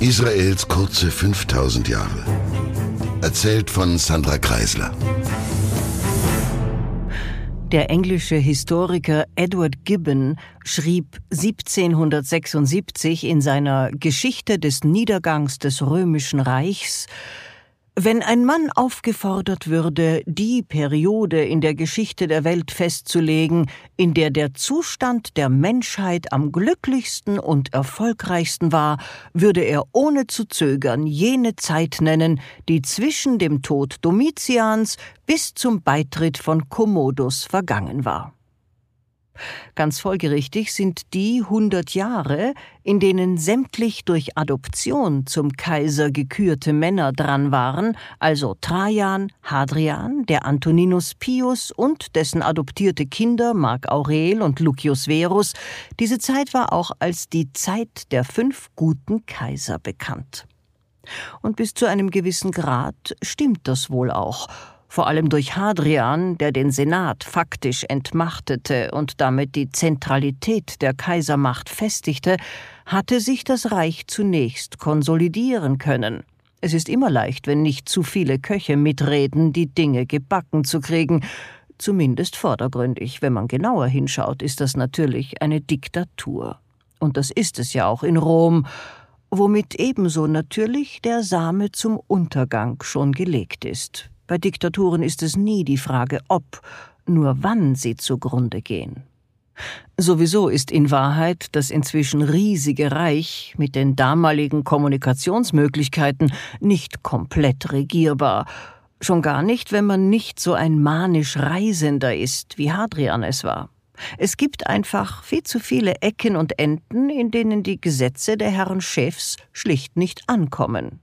Israels kurze 5000 Jahre. Erzählt von Sandra Kreisler. Der englische Historiker Edward Gibbon schrieb 1776 in seiner Geschichte des Niedergangs des römischen Reichs wenn ein Mann aufgefordert würde, die Periode in der Geschichte der Welt festzulegen, in der der Zustand der Menschheit am glücklichsten und erfolgreichsten war, würde er ohne zu zögern jene Zeit nennen, die zwischen dem Tod Domitians bis zum Beitritt von Commodus vergangen war. Ganz folgerichtig sind die hundert Jahre, in denen sämtlich durch Adoption zum Kaiser gekürte Männer dran waren, also Trajan, Hadrian, der Antoninus Pius und dessen adoptierte Kinder Mark Aurel und Lucius Verus, diese Zeit war auch als die Zeit der fünf guten Kaiser bekannt. Und bis zu einem gewissen Grad stimmt das wohl auch, vor allem durch Hadrian, der den Senat faktisch entmachtete und damit die Zentralität der Kaisermacht festigte, hatte sich das Reich zunächst konsolidieren können. Es ist immer leicht, wenn nicht zu viele Köche mitreden, die Dinge gebacken zu kriegen. Zumindest vordergründig. Wenn man genauer hinschaut, ist das natürlich eine Diktatur. Und das ist es ja auch in Rom, womit ebenso natürlich der Same zum Untergang schon gelegt ist. Bei Diktaturen ist es nie die Frage, ob, nur wann sie zugrunde gehen. Sowieso ist in Wahrheit das inzwischen riesige Reich mit den damaligen Kommunikationsmöglichkeiten nicht komplett regierbar, schon gar nicht, wenn man nicht so ein manisch Reisender ist, wie Hadrian es war. Es gibt einfach viel zu viele Ecken und Enden, in denen die Gesetze der Herren Chefs schlicht nicht ankommen.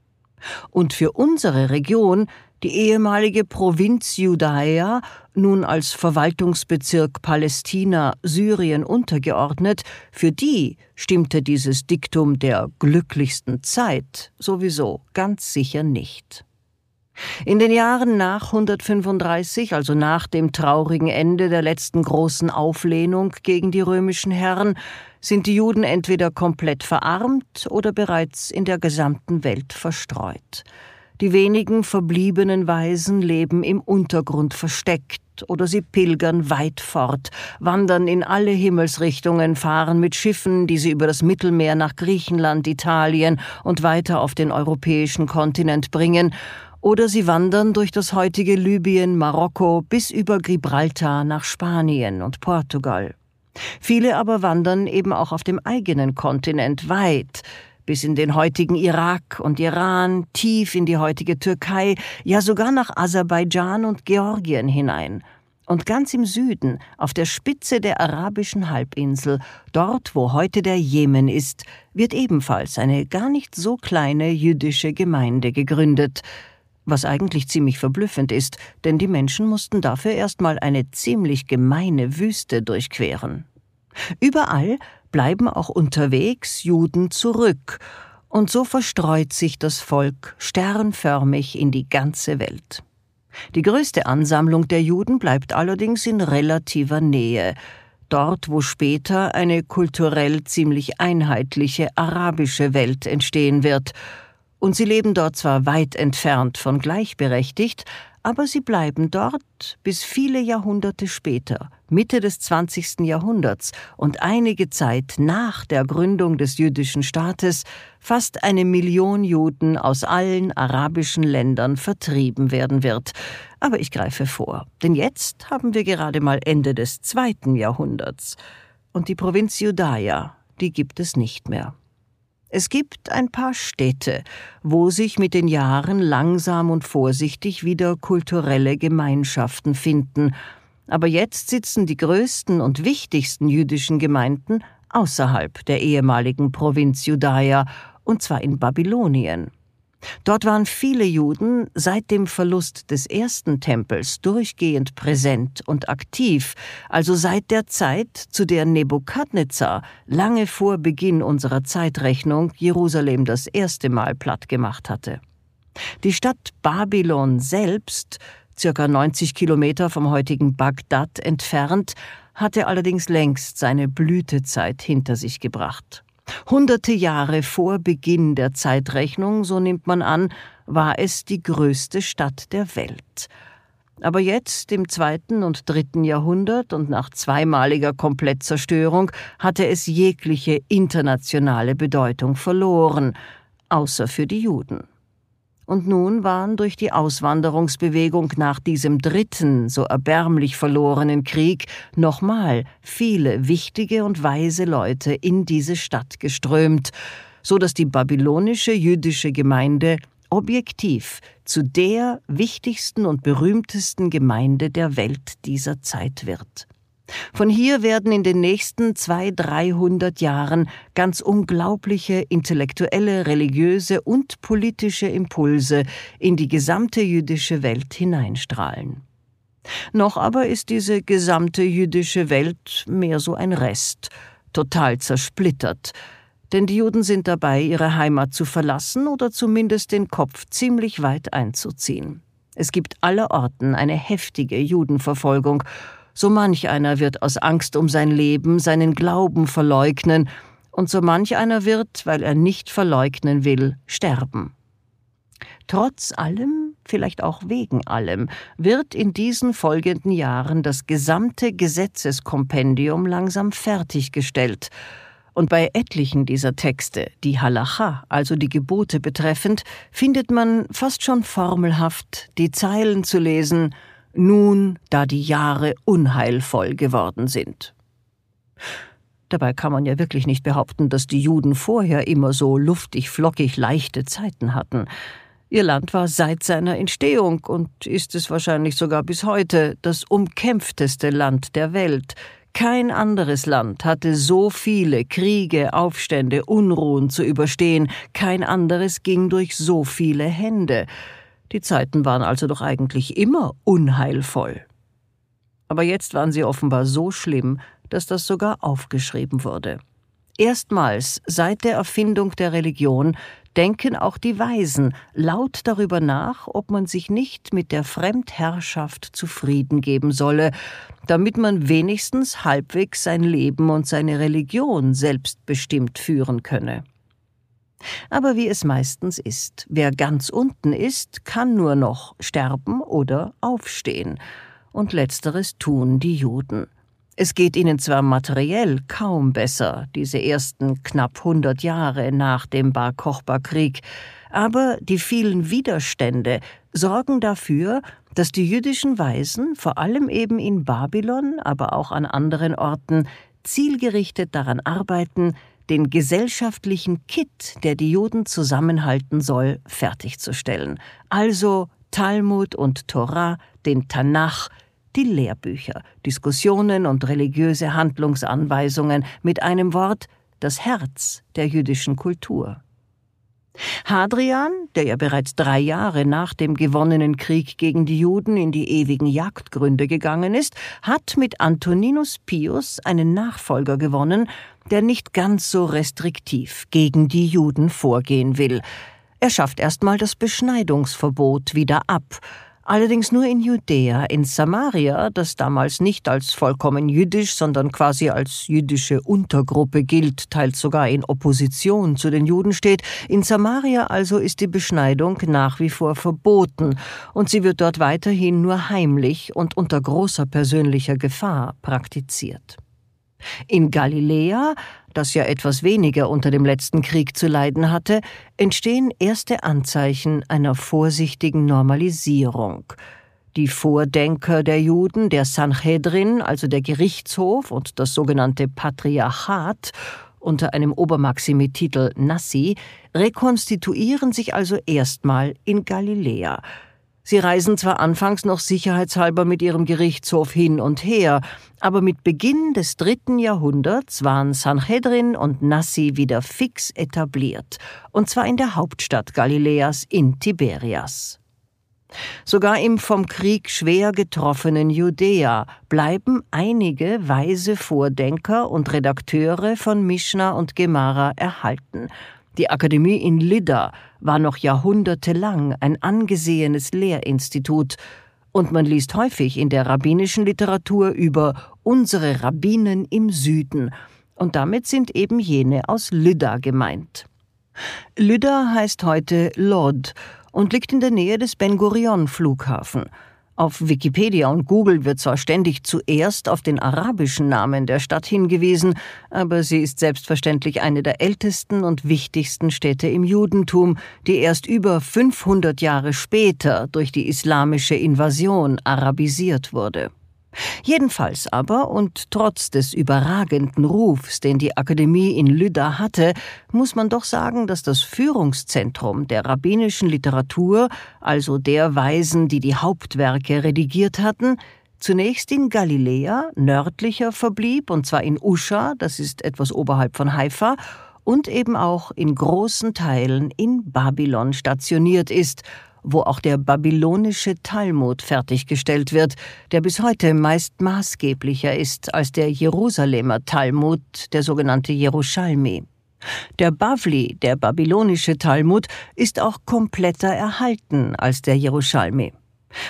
Und für unsere Region die ehemalige Provinz Judäa, nun als Verwaltungsbezirk Palästina Syrien untergeordnet, für die stimmte dieses Diktum der glücklichsten Zeit sowieso ganz sicher nicht. In den Jahren nach 135, also nach dem traurigen Ende der letzten großen Auflehnung gegen die römischen Herren, sind die Juden entweder komplett verarmt oder bereits in der gesamten Welt verstreut. Die wenigen verbliebenen Weisen leben im Untergrund versteckt oder sie pilgern weit fort, wandern in alle Himmelsrichtungen, fahren mit Schiffen, die sie über das Mittelmeer nach Griechenland, Italien und weiter auf den europäischen Kontinent bringen, oder sie wandern durch das heutige Libyen, Marokko bis über Gibraltar nach Spanien und Portugal. Viele aber wandern eben auch auf dem eigenen Kontinent weit, bis in den heutigen Irak und Iran, tief in die heutige Türkei, ja sogar nach Aserbaidschan und Georgien hinein. Und ganz im Süden, auf der Spitze der arabischen Halbinsel, dort wo heute der Jemen ist, wird ebenfalls eine gar nicht so kleine jüdische Gemeinde gegründet, was eigentlich ziemlich verblüffend ist, denn die Menschen mussten dafür erstmal eine ziemlich gemeine Wüste durchqueren. Überall bleiben auch unterwegs Juden zurück, und so verstreut sich das Volk sternförmig in die ganze Welt. Die größte Ansammlung der Juden bleibt allerdings in relativer Nähe, dort wo später eine kulturell ziemlich einheitliche arabische Welt entstehen wird, und sie leben dort zwar weit entfernt von gleichberechtigt, aber sie bleiben dort bis viele Jahrhunderte später, Mitte des 20. Jahrhunderts und einige Zeit nach der Gründung des jüdischen Staates fast eine Million Juden aus allen arabischen Ländern vertrieben werden wird. Aber ich greife vor, denn jetzt haben wir gerade mal Ende des zweiten Jahrhunderts. Und die Provinz Judäa, die gibt es nicht mehr. Es gibt ein paar Städte, wo sich mit den Jahren langsam und vorsichtig wieder kulturelle Gemeinschaften finden, aber jetzt sitzen die größten und wichtigsten jüdischen Gemeinden außerhalb der ehemaligen Provinz Judäa, und zwar in Babylonien. Dort waren viele Juden seit dem Verlust des ersten Tempels durchgehend präsent und aktiv, also seit der Zeit, zu der Nebukadnezar lange vor Beginn unserer Zeitrechnung Jerusalem das erste Mal platt gemacht hatte. Die Stadt Babylon selbst, circa 90 Kilometer vom heutigen Bagdad entfernt, hatte allerdings längst seine Blütezeit hinter sich gebracht. Hunderte Jahre vor Beginn der Zeitrechnung, so nimmt man an, war es die größte Stadt der Welt. Aber jetzt, im zweiten und dritten Jahrhundert und nach zweimaliger Komplettzerstörung, hatte es jegliche internationale Bedeutung verloren, außer für die Juden. Und nun waren durch die Auswanderungsbewegung nach diesem dritten, so erbärmlich verlorenen Krieg nochmal viele wichtige und weise Leute in diese Stadt geströmt, so dass die babylonische jüdische Gemeinde objektiv zu der wichtigsten und berühmtesten Gemeinde der Welt dieser Zeit wird. Von hier werden in den nächsten zwei, dreihundert Jahren ganz unglaubliche intellektuelle, religiöse und politische Impulse in die gesamte jüdische Welt hineinstrahlen. Noch aber ist diese gesamte jüdische Welt mehr so ein Rest, total zersplittert, denn die Juden sind dabei, ihre Heimat zu verlassen oder zumindest den Kopf ziemlich weit einzuziehen. Es gibt allerorten eine heftige Judenverfolgung, so manch einer wird aus Angst um sein Leben seinen Glauben verleugnen, und so manch einer wird, weil er nicht verleugnen will, sterben. Trotz allem, vielleicht auch wegen allem, wird in diesen folgenden Jahren das gesamte Gesetzeskompendium langsam fertiggestellt, und bei etlichen dieser Texte, die Halacha, also die Gebote betreffend, findet man fast schon formelhaft die Zeilen zu lesen nun, da die Jahre unheilvoll geworden sind. Dabei kann man ja wirklich nicht behaupten, dass die Juden vorher immer so luftig, flockig, leichte Zeiten hatten. Ihr Land war seit seiner Entstehung und ist es wahrscheinlich sogar bis heute das umkämpfteste Land der Welt, kein anderes Land hatte so viele Kriege, Aufstände, Unruhen zu überstehen, kein anderes ging durch so viele Hände. Die Zeiten waren also doch eigentlich immer unheilvoll. Aber jetzt waren sie offenbar so schlimm, dass das sogar aufgeschrieben wurde. Erstmals seit der Erfindung der Religion denken auch die Weisen laut darüber nach, ob man sich nicht mit der Fremdherrschaft zufrieden geben solle, damit man wenigstens halbwegs sein Leben und seine Religion selbstbestimmt führen könne. Aber wie es meistens ist, wer ganz unten ist, kann nur noch sterben oder aufstehen, und letzteres tun die Juden. Es geht ihnen zwar materiell kaum besser, diese ersten knapp hundert Jahre nach dem Bar Kochba Krieg, aber die vielen Widerstände sorgen dafür, dass die jüdischen Weisen, vor allem eben in Babylon, aber auch an anderen Orten, zielgerichtet daran arbeiten, den gesellschaftlichen Kit, der die Juden zusammenhalten soll, fertigzustellen. Also Talmud und Torah, den Tanach, die Lehrbücher, Diskussionen und religiöse Handlungsanweisungen, mit einem Wort das Herz der jüdischen Kultur. Hadrian, der ja bereits drei Jahre nach dem gewonnenen Krieg gegen die Juden in die ewigen Jagdgründe gegangen ist, hat mit Antoninus Pius einen Nachfolger gewonnen, der nicht ganz so restriktiv gegen die Juden vorgehen will. Er schafft erstmal das Beschneidungsverbot wieder ab allerdings nur in Judäa, in Samaria, das damals nicht als vollkommen jüdisch, sondern quasi als jüdische Untergruppe gilt, teils sogar in Opposition zu den Juden steht. In Samaria also ist die Beschneidung nach wie vor verboten und sie wird dort weiterhin nur heimlich und unter großer persönlicher Gefahr praktiziert. In Galiläa, das ja etwas weniger unter dem letzten Krieg zu leiden hatte, entstehen erste Anzeichen einer vorsichtigen Normalisierung. Die Vordenker der Juden, der Sanhedrin, also der Gerichtshof und das sogenannte Patriarchat, unter einem Obermaximititel Nassi, rekonstituieren sich also erstmal in Galiläa, Sie reisen zwar anfangs noch sicherheitshalber mit ihrem Gerichtshof hin und her, aber mit Beginn des dritten Jahrhunderts waren Sanhedrin und Nassi wieder fix etabliert, und zwar in der Hauptstadt Galiläas in Tiberias. Sogar im vom Krieg schwer getroffenen Judäa bleiben einige weise Vordenker und Redakteure von Mishnah und Gemara erhalten, die Akademie in Lydda war noch jahrhundertelang ein angesehenes Lehrinstitut, und man liest häufig in der rabbinischen Literatur über unsere Rabbinen im Süden Und damit sind eben jene aus Lydda gemeint. Lydda heißt heute Lod und liegt in der Nähe des Ben Gurion Flughafen. Auf Wikipedia und Google wird zwar ständig zuerst auf den arabischen Namen der Stadt hingewiesen, aber sie ist selbstverständlich eine der ältesten und wichtigsten Städte im Judentum, die erst über 500 Jahre später durch die islamische Invasion arabisiert wurde. Jedenfalls aber, und trotz des überragenden Rufs, den die Akademie in Lydda hatte, muss man doch sagen, dass das Führungszentrum der rabbinischen Literatur, also der Weisen, die die Hauptwerke redigiert hatten, zunächst in Galiläa, nördlicher verblieb, und zwar in Usha, das ist etwas oberhalb von Haifa, und eben auch in großen Teilen in Babylon stationiert ist wo auch der babylonische Talmud fertiggestellt wird, der bis heute meist maßgeblicher ist als der Jerusalemer Talmud, der sogenannte Jerusalmi. Der Bavli, der babylonische Talmud, ist auch kompletter erhalten als der Jerusalmi.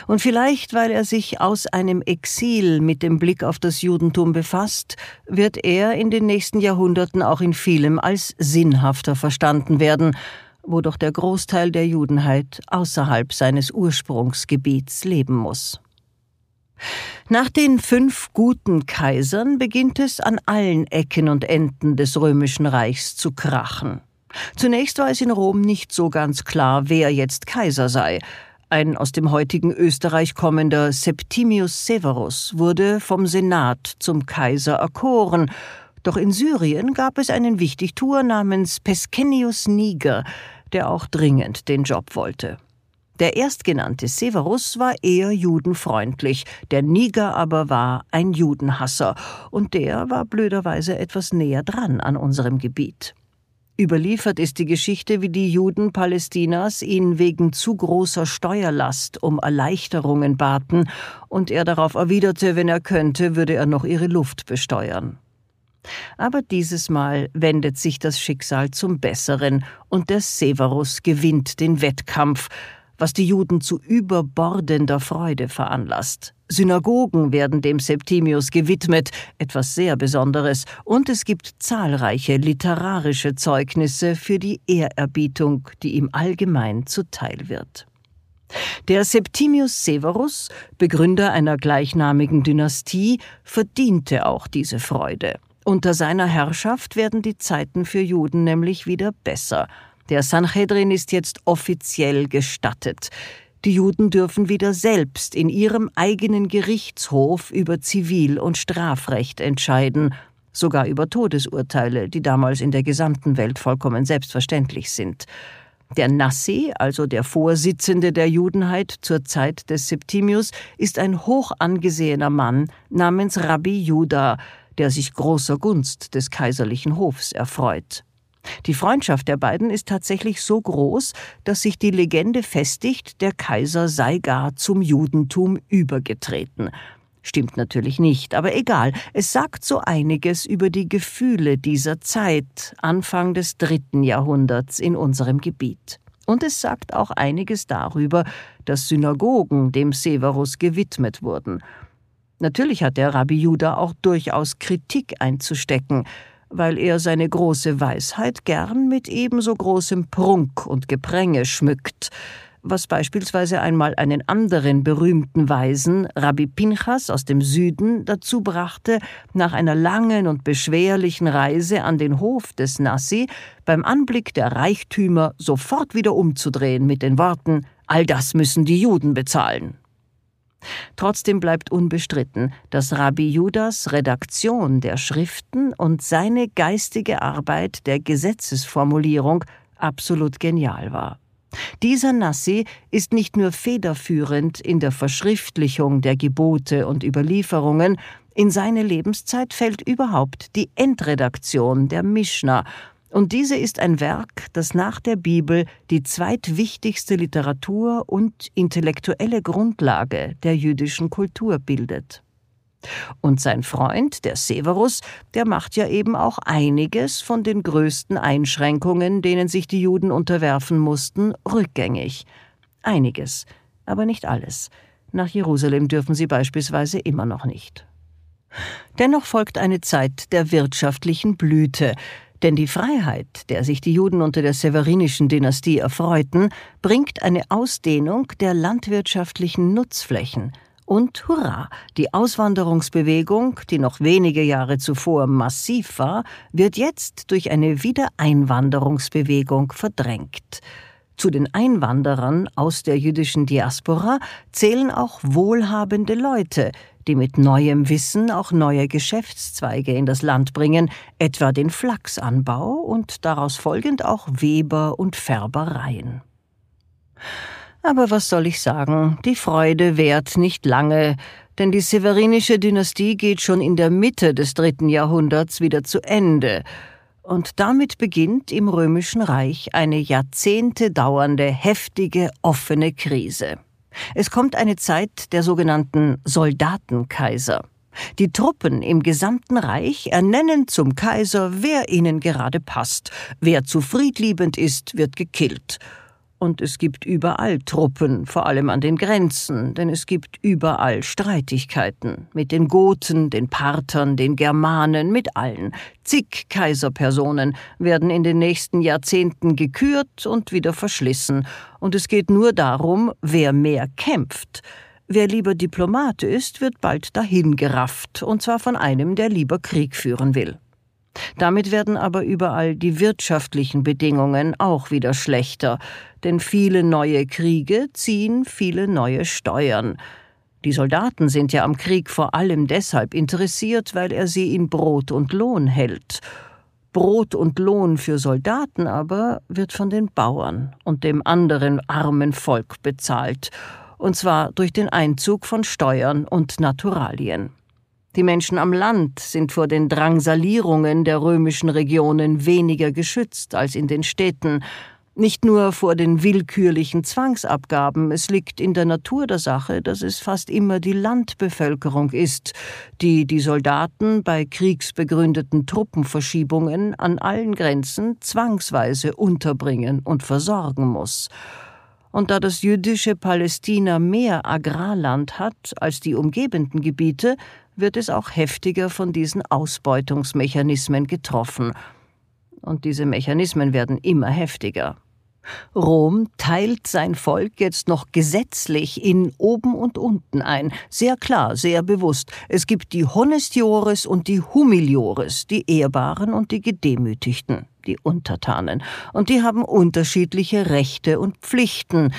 Und vielleicht, weil er sich aus einem Exil mit dem Blick auf das Judentum befasst, wird er in den nächsten Jahrhunderten auch in vielem als sinnhafter verstanden werden, wo doch der Großteil der Judenheit außerhalb seines Ursprungsgebiets leben muss. Nach den fünf guten Kaisern beginnt es an allen Ecken und Enden des römischen Reichs zu krachen. Zunächst war es in Rom nicht so ganz klar, wer jetzt Kaiser sei. Ein aus dem heutigen Österreich kommender Septimius Severus wurde vom Senat zum Kaiser erkoren, doch in Syrien gab es einen Wichtigtuer namens Pescennius Niger, der auch dringend den Job wollte. Der erstgenannte Severus war eher judenfreundlich, der Niger aber war ein Judenhasser, und der war blöderweise etwas näher dran an unserem Gebiet. Überliefert ist die Geschichte, wie die Juden Palästinas ihn wegen zu großer Steuerlast um Erleichterungen baten, und er darauf erwiderte, wenn er könnte, würde er noch ihre Luft besteuern. Aber dieses Mal wendet sich das Schicksal zum Besseren und der Severus gewinnt den Wettkampf, was die Juden zu überbordender Freude veranlasst. Synagogen werden dem Septimius gewidmet, etwas sehr Besonderes, und es gibt zahlreiche literarische Zeugnisse für die Ehrerbietung, die ihm allgemein zuteil wird. Der Septimius Severus, Begründer einer gleichnamigen Dynastie, verdiente auch diese Freude. Unter seiner Herrschaft werden die Zeiten für Juden nämlich wieder besser. Der Sanhedrin ist jetzt offiziell gestattet. Die Juden dürfen wieder selbst in ihrem eigenen Gerichtshof über Zivil- und Strafrecht entscheiden, sogar über Todesurteile, die damals in der gesamten Welt vollkommen selbstverständlich sind. Der Nassi, also der Vorsitzende der Judenheit zur Zeit des Septimius, ist ein hoch angesehener Mann namens Rabbi Judah, der sich großer Gunst des kaiserlichen Hofs erfreut. Die Freundschaft der beiden ist tatsächlich so groß, dass sich die Legende festigt, der Kaiser sei gar zum Judentum übergetreten. Stimmt natürlich nicht, aber egal, es sagt so einiges über die Gefühle dieser Zeit, Anfang des dritten Jahrhunderts in unserem Gebiet. Und es sagt auch einiges darüber, dass Synagogen dem Severus gewidmet wurden Natürlich hat der Rabbi Judah auch durchaus Kritik einzustecken, weil er seine große Weisheit gern mit ebenso großem Prunk und Gepränge schmückt, was beispielsweise einmal einen anderen berühmten Weisen, Rabbi Pinchas aus dem Süden, dazu brachte, nach einer langen und beschwerlichen Reise an den Hof des Nassi beim Anblick der Reichtümer sofort wieder umzudrehen mit den Worten All das müssen die Juden bezahlen. Trotzdem bleibt unbestritten, dass Rabbi Judas Redaktion der Schriften und seine geistige Arbeit der Gesetzesformulierung absolut genial war. Dieser Nassi ist nicht nur federführend in der Verschriftlichung der Gebote und Überlieferungen, in seine Lebenszeit fällt überhaupt die Endredaktion der Mishnah und diese ist ein Werk, das nach der Bibel die zweitwichtigste Literatur und intellektuelle Grundlage der jüdischen Kultur bildet. Und sein Freund, der Severus, der macht ja eben auch einiges von den größten Einschränkungen, denen sich die Juden unterwerfen mussten, rückgängig. Einiges, aber nicht alles. Nach Jerusalem dürfen sie beispielsweise immer noch nicht. Dennoch folgt eine Zeit der wirtschaftlichen Blüte, denn die Freiheit, der sich die Juden unter der severinischen Dynastie erfreuten, bringt eine Ausdehnung der landwirtschaftlichen Nutzflächen. Und hurra, die Auswanderungsbewegung, die noch wenige Jahre zuvor massiv war, wird jetzt durch eine Wiedereinwanderungsbewegung verdrängt. Zu den Einwanderern aus der jüdischen Diaspora zählen auch wohlhabende Leute, die mit neuem Wissen auch neue Geschäftszweige in das Land bringen, etwa den Flachsanbau und daraus folgend auch Weber und Färbereien. Aber was soll ich sagen, die Freude währt nicht lange, denn die severinische Dynastie geht schon in der Mitte des dritten Jahrhunderts wieder zu Ende, und damit beginnt im römischen Reich eine Jahrzehnte dauernde heftige offene Krise. Es kommt eine Zeit der sogenannten Soldatenkaiser. Die Truppen im gesamten Reich ernennen zum Kaiser, wer ihnen gerade passt. Wer zu friedliebend ist, wird gekillt. Und es gibt überall Truppen, vor allem an den Grenzen, denn es gibt überall Streitigkeiten mit den Goten, den Parthern, den Germanen, mit allen. Zig Kaiserpersonen werden in den nächsten Jahrzehnten gekürt und wieder verschlissen, und es geht nur darum, wer mehr kämpft. Wer lieber Diplomat ist, wird bald dahingerafft, und zwar von einem, der lieber Krieg führen will. Damit werden aber überall die wirtschaftlichen Bedingungen auch wieder schlechter, denn viele neue Kriege ziehen viele neue Steuern. Die Soldaten sind ja am Krieg vor allem deshalb interessiert, weil er sie in Brot und Lohn hält. Brot und Lohn für Soldaten aber wird von den Bauern und dem anderen armen Volk bezahlt, und zwar durch den Einzug von Steuern und Naturalien. Die Menschen am Land sind vor den Drangsalierungen der römischen Regionen weniger geschützt als in den Städten, nicht nur vor den willkürlichen Zwangsabgaben, es liegt in der Natur der Sache, dass es fast immer die Landbevölkerung ist, die die Soldaten bei kriegsbegründeten Truppenverschiebungen an allen Grenzen zwangsweise unterbringen und versorgen muss. Und da das jüdische Palästina mehr Agrarland hat als die umgebenden Gebiete, wird es auch heftiger von diesen Ausbeutungsmechanismen getroffen. Und diese Mechanismen werden immer heftiger. Rom teilt sein Volk jetzt noch gesetzlich in oben und unten ein, sehr klar, sehr bewusst. Es gibt die Honestiores und die Humiliores, die Ehrbaren und die Gedemütigten, die Untertanen, und die haben unterschiedliche Rechte und Pflichten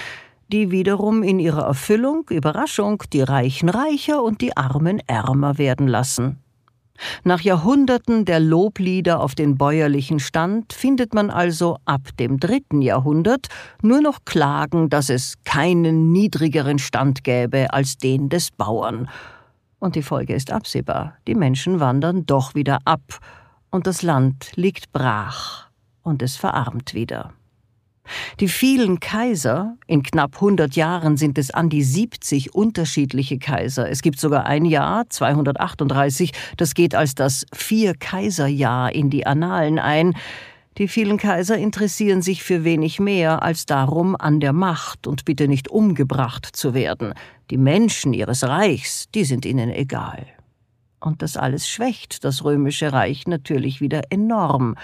die wiederum in ihrer Erfüllung, Überraschung, die Reichen reicher und die Armen ärmer werden lassen. Nach Jahrhunderten der Loblieder auf den bäuerlichen Stand findet man also ab dem dritten Jahrhundert nur noch Klagen, dass es keinen niedrigeren Stand gäbe als den des Bauern. Und die Folge ist absehbar. Die Menschen wandern doch wieder ab, und das Land liegt brach, und es verarmt wieder. Die vielen Kaiser, in knapp 100 Jahren sind es an die 70 unterschiedliche Kaiser. Es gibt sogar ein Jahr, 238, das geht als das Vier-Kaiser-Jahr in die Annalen ein. Die vielen Kaiser interessieren sich für wenig mehr als darum, an der Macht und bitte nicht umgebracht zu werden. Die Menschen ihres Reichs, die sind ihnen egal. Und das alles schwächt das römische Reich natürlich wieder enorm.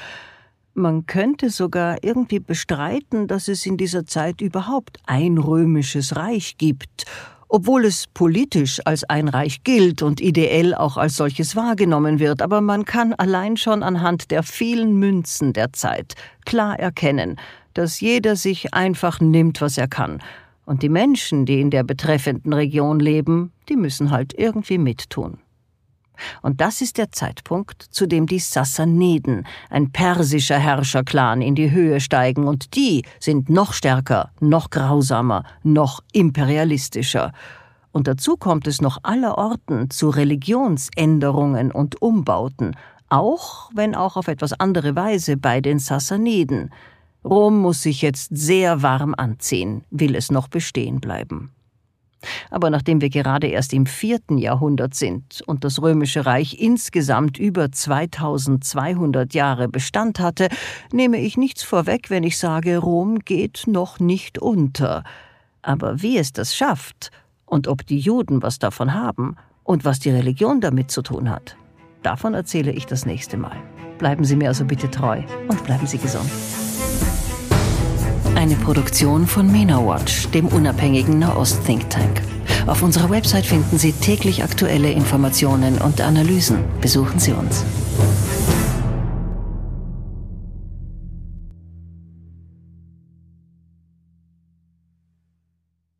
Man könnte sogar irgendwie bestreiten, dass es in dieser Zeit überhaupt ein römisches Reich gibt, obwohl es politisch als ein Reich gilt und ideell auch als solches wahrgenommen wird, aber man kann allein schon anhand der vielen Münzen der Zeit klar erkennen, dass jeder sich einfach nimmt, was er kann, und die Menschen, die in der betreffenden Region leben, die müssen halt irgendwie mittun. Und das ist der Zeitpunkt, zu dem die Sassaniden, ein persischer Herrscherclan, in die Höhe steigen, und die sind noch stärker, noch grausamer, noch imperialistischer. Und dazu kommt es noch allerorten zu Religionsänderungen und Umbauten, auch wenn auch auf etwas andere Weise bei den Sassaniden. Rom muss sich jetzt sehr warm anziehen, will es noch bestehen bleiben. Aber nachdem wir gerade erst im vierten Jahrhundert sind und das römische Reich insgesamt über 2200 Jahre Bestand hatte, nehme ich nichts vorweg, wenn ich sage, Rom geht noch nicht unter. Aber wie es das schafft und ob die Juden was davon haben, Und was die Religion damit zu tun hat, davon erzähle ich das nächste Mal. Bleiben Sie mir also bitte treu und bleiben Sie gesund. Eine Produktion von MENA Watch, dem unabhängigen Nahost-Think Tank. Auf unserer Website finden Sie täglich aktuelle Informationen und Analysen. Besuchen Sie uns.